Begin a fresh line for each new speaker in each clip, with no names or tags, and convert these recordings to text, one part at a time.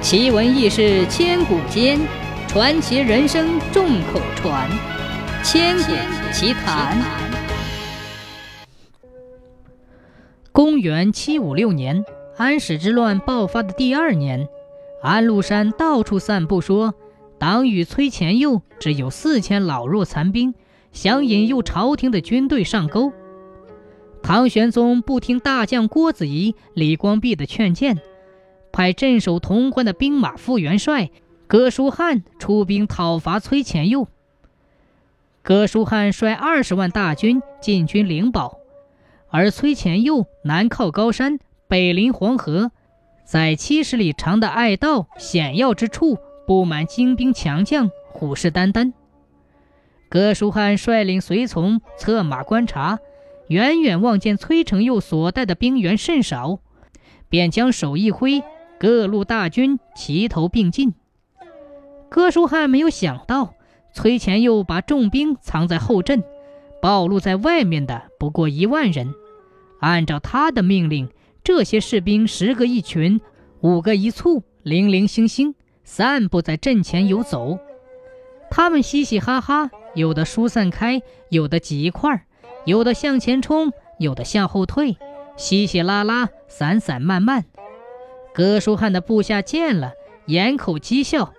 奇闻异事千古间，传奇人生众口传。千古奇谈。公元七五六年，安史之乱爆发的第二年，安禄山到处散布说，党羽崔乾佑只有四千老弱残兵，想引诱朝廷的军队上钩。唐玄宗不听大将郭子仪、李光弼的劝谏。派镇守潼关的兵马副元帅哥舒翰出兵讨伐崔乾佑。哥舒翰率二十万大军进军灵宝，而崔乾佑南靠高山，北临黄河，在七十里长的隘道险要之处布满精兵强将，虎视眈眈。哥舒翰率领随从策马观察，远远望见崔成佑所带的兵员甚少，便将手一挥。各路大军齐头并进。哥舒翰没有想到，崔乾佑把重兵藏在后阵，暴露在外面的不过一万人。按照他的命令，这些士兵十个一群，五个一簇，零零星星散布在阵前游走。他们嘻嘻哈哈，有的疏散开，有的挤一块儿，有的向前冲，有的向后退，稀稀拉拉，散散漫漫。哥舒翰的部下见了，掩口讥笑：“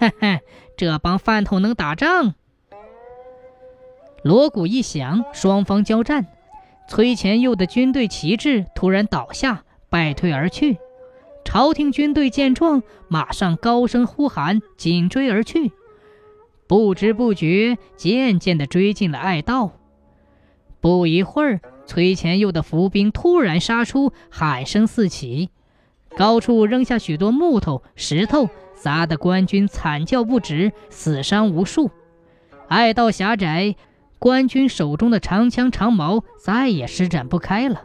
嘿嘿，这帮饭桶能打仗？”锣鼓一响，双方交战。崔乾佑的军队旗帜突然倒下，败退而去。朝廷军队见状，马上高声呼喊，紧追而去。不知不觉，渐渐地追进了隘道。不一会儿，崔乾佑的伏兵突然杀出，喊声四起。高处扔下许多木头、石头，砸得官军惨叫不止，死伤无数。隘道狭窄，官军手中的长枪长矛再也施展不开了。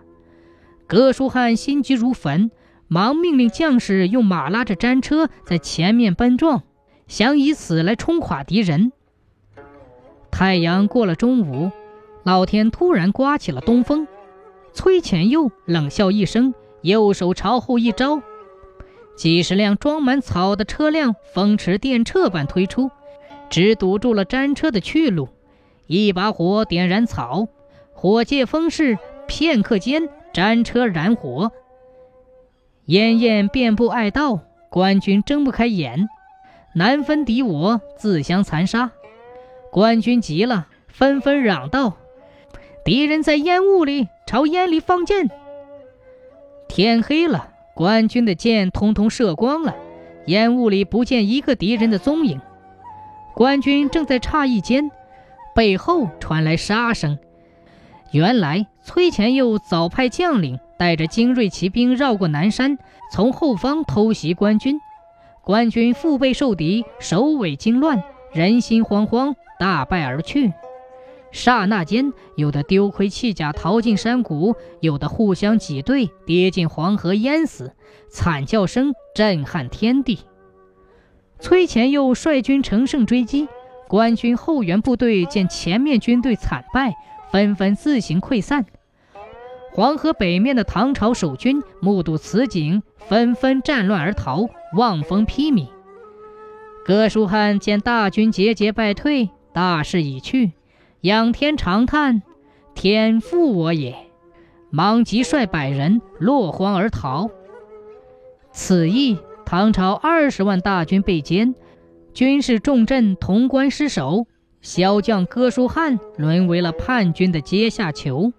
哥舒翰心急如焚，忙命令将士用马拉着战车在前面奔撞，想以此来冲垮敌人。太阳过了中午，老天突然刮起了东风。崔乾佑冷笑一声。右手朝后一招，几十辆装满草的车辆风驰电掣般推出，只堵住了战车的去路。一把火点燃草，火借风势，片刻间战车燃火，烟焰遍布隘道，官军睁不开眼，难分敌我，自相残杀。官军急了，纷纷嚷道：“敌人在烟雾里，朝烟里放箭！”天黑了，官军的箭通通射光了，烟雾里不见一个敌人的踪影。官军正在诧异间，背后传来杀声。原来崔前佑早派将领带着精锐骑兵绕过南山，从后方偷袭官军。官军腹背受敌，首尾惊乱，人心惶惶，大败而去。刹那间，有的丢盔弃甲逃进山谷，有的互相挤兑跌进黄河淹死，惨叫声震撼天地。崔乾佑率军乘胜追击，官军后援部队见前面军队惨败，纷纷自行溃散。黄河北面的唐朝守军目睹此景，纷纷战乱而逃，望风披靡。哥舒翰见大军节节败退，大势已去。仰天长叹：“天负我也！”忙即率百人落荒而逃。此役，唐朝二十万大军被歼，军事重镇潼关失守，骁将哥舒翰沦为了叛军的阶下囚。